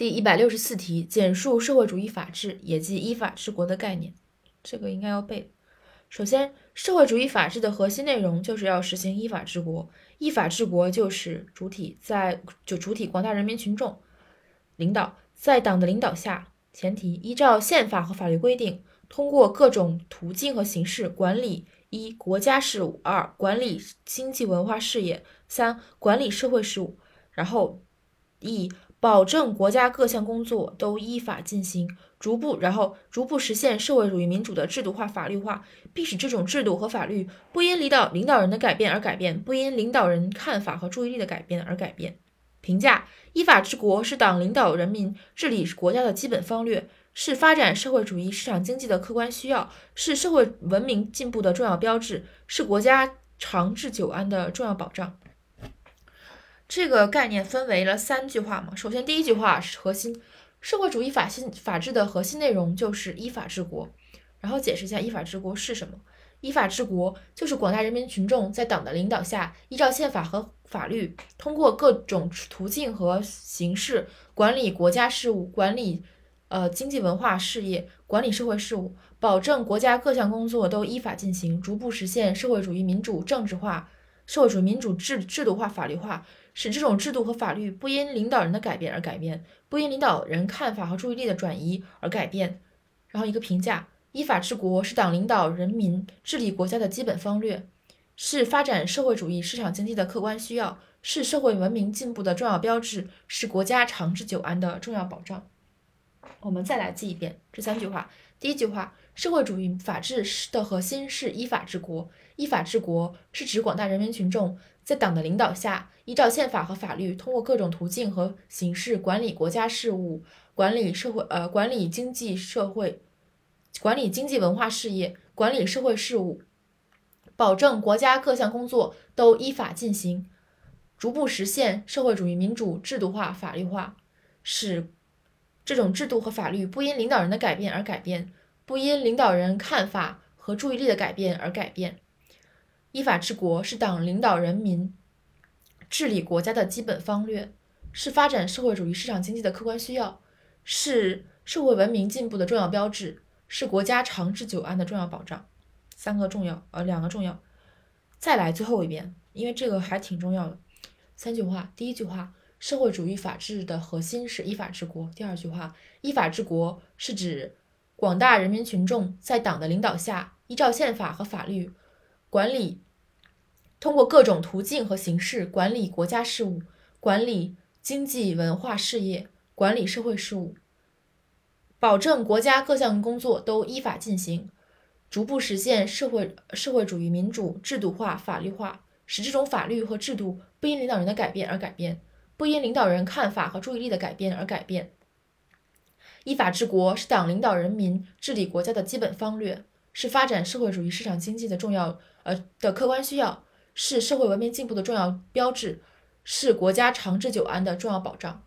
第一百六十四题，简述社会主义法治，也即依法治国的概念。这个应该要背。首先，社会主义法治的核心内容就是要实行依法治国。依法治国就是主体在就主体广大人民群众领导在党的领导下，前提依照宪法和法律规定，通过各种途径和形式管理一国家事务，二管理经济文化事业，三管理社会事务，然后一。保证国家各项工作都依法进行，逐步，然后逐步实现社会主义民主的制度化、法律化，并使这种制度和法律不因领导领导人的改变而改变，不因领导人看法和注意力的改变而改变。评价：依法治国是党领导人民治理国家的基本方略，是发展社会主义市场经济的客观需要，是社会文明进步的重要标志，是国家长治久安的重要保障。这个概念分为了三句话嘛。首先，第一句话是核心，社会主义法心法治的核心内容就是依法治国。然后解释一下依法治国是什么。依法治国就是广大人民群众在党的领导下，依照宪法和法律，通过各种途径和形式管理国家事务，管理呃经济文化事业，管理社会事务，保证国家各项工作都依法进行，逐步实现社会主义民主政治化，社会主义民主制制度化、法律化。使这种制度和法律不因领导人的改变而改变，不因领导人看法和注意力的转移而改变。然后一个评价：依法治国是党领导人民治理国家的基本方略，是发展社会主义市场经济的客观需要，是社会文明进步的重要标志，是国家长治久安的重要保障。我们再来记一遍这三句话。第一句话：社会主义法治的核心是依法治国。依法治国是指广大人民群众在党的领导下，依照宪法和法律，通过各种途径和形式管理国家事务，管理社会呃管理经济社会，管理经济文化事业，管理社会事务，保证国家各项工作都依法进行，逐步实现社会主义民主制度化、法律化，使这种制度和法律不因领导人的改变而改变，不因领导人看法和注意力的改变而改变。依法治国是党领导人民治理国家的基本方略，是发展社会主义市场经济的客观需要，是社会文明进步的重要标志，是国家长治久安的重要保障。三个重要，呃，两个重要。再来最后一遍，因为这个还挺重要的。三句话：第一句话，社会主义法治的核心是依法治国；第二句话，依法治国是指广大人民群众在党的领导下，依照宪法和法律。管理通过各种途径和形式管理国家事务，管理经济文化事业，管理社会事务，保证国家各项工作都依法进行，逐步实现社会社会主义民主制度化、法律化，使这种法律和制度不因领导人的改变而改变，不因领导人看法和注意力的改变而改变。依法治国是党领导人民治理国家的基本方略。是发展社会主义市场经济的重要呃的客观需要，是社会文明进步的重要标志，是国家长治久安的重要保障。